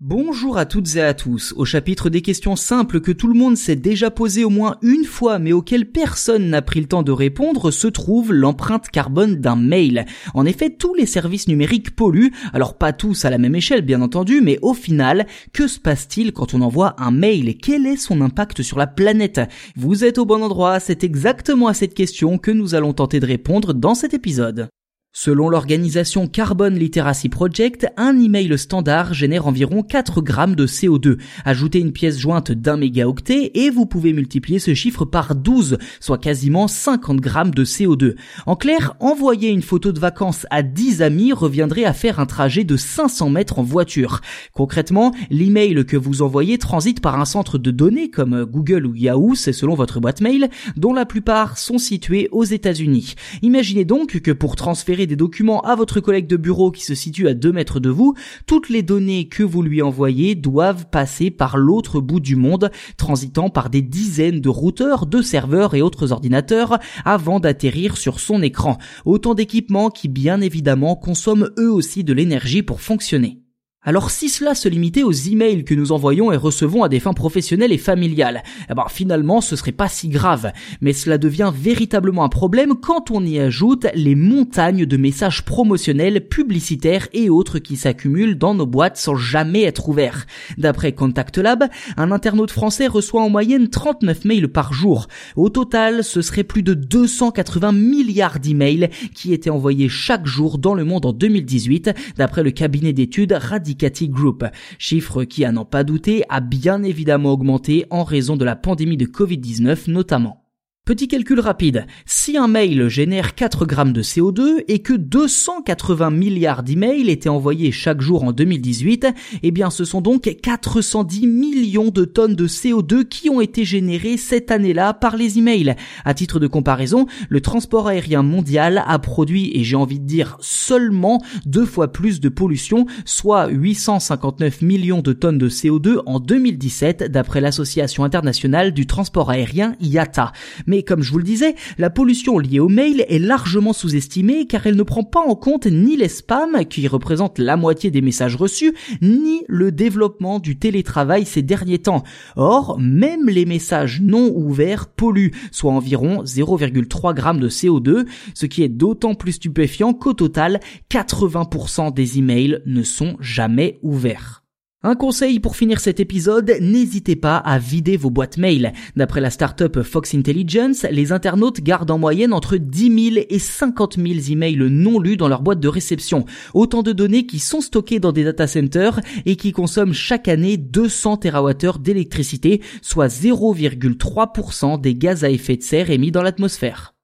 Bonjour à toutes et à tous. Au chapitre des questions simples que tout le monde s'est déjà posé au moins une fois mais auxquelles personne n'a pris le temps de répondre se trouve l'empreinte carbone d'un mail. En effet, tous les services numériques polluent, alors pas tous à la même échelle bien entendu, mais au final, que se passe-t-il quand on envoie un mail? Quel est son impact sur la planète? Vous êtes au bon endroit, c'est exactement à cette question que nous allons tenter de répondre dans cet épisode. Selon l'organisation Carbon Literacy Project, un email standard génère environ 4 grammes de CO2. Ajoutez une pièce jointe d'un mégaoctet et vous pouvez multiplier ce chiffre par 12, soit quasiment 50 grammes de CO2. En clair, envoyer une photo de vacances à 10 amis reviendrait à faire un trajet de 500 mètres en voiture. Concrètement, l'email que vous envoyez transite par un centre de données comme Google ou Yahoo, c'est selon votre boîte mail, dont la plupart sont situés aux États-Unis. Imaginez donc que pour transférer des documents à votre collègue de bureau qui se situe à 2 mètres de vous, toutes les données que vous lui envoyez doivent passer par l'autre bout du monde, transitant par des dizaines de routeurs, de serveurs et autres ordinateurs avant d'atterrir sur son écran. Autant d'équipements qui bien évidemment consomment eux aussi de l'énergie pour fonctionner. Alors si cela se limitait aux emails que nous envoyons et recevons à des fins professionnelles et familiales, eh ben finalement ce serait pas si grave, mais cela devient véritablement un problème quand on y ajoute les montagnes de messages promotionnels, publicitaires et autres qui s'accumulent dans nos boîtes sans jamais être ouverts. D'après Contact Lab, un internaute français reçoit en moyenne 39 mails par jour. Au total, ce serait plus de 280 milliards d'emails qui étaient envoyés chaque jour dans le monde en 2018, d'après le cabinet d'études Group, chiffre qui, à n'en pas douter, a bien évidemment augmenté en raison de la pandémie de Covid-19 notamment. Petit calcul rapide, si un mail génère 4 grammes de CO2 et que 280 milliards d'emails étaient envoyés chaque jour en 2018, eh bien ce sont donc 410 millions de tonnes de CO2 qui ont été générées cette année-là par les emails. À titre de comparaison, le transport aérien mondial a produit, et j'ai envie de dire seulement, deux fois plus de pollution, soit 859 millions de tonnes de CO2 en 2017 d'après l'association internationale du transport aérien IATA. Et comme je vous le disais, la pollution liée au mail est largement sous-estimée car elle ne prend pas en compte ni les spams, qui représentent la moitié des messages reçus, ni le développement du télétravail ces derniers temps. Or, même les messages non ouverts polluent, soit environ 0,3 g de CO2, ce qui est d'autant plus stupéfiant qu'au total, 80% des emails ne sont jamais ouverts. Un conseil pour finir cet épisode, n'hésitez pas à vider vos boîtes mail. D'après la startup Fox Intelligence, les internautes gardent en moyenne entre 10 000 et 50 000 emails non lus dans leur boîte de réception. Autant de données qui sont stockées dans des data centers et qui consomment chaque année 200 TWh d'électricité, soit 0,3% des gaz à effet de serre émis dans l'atmosphère.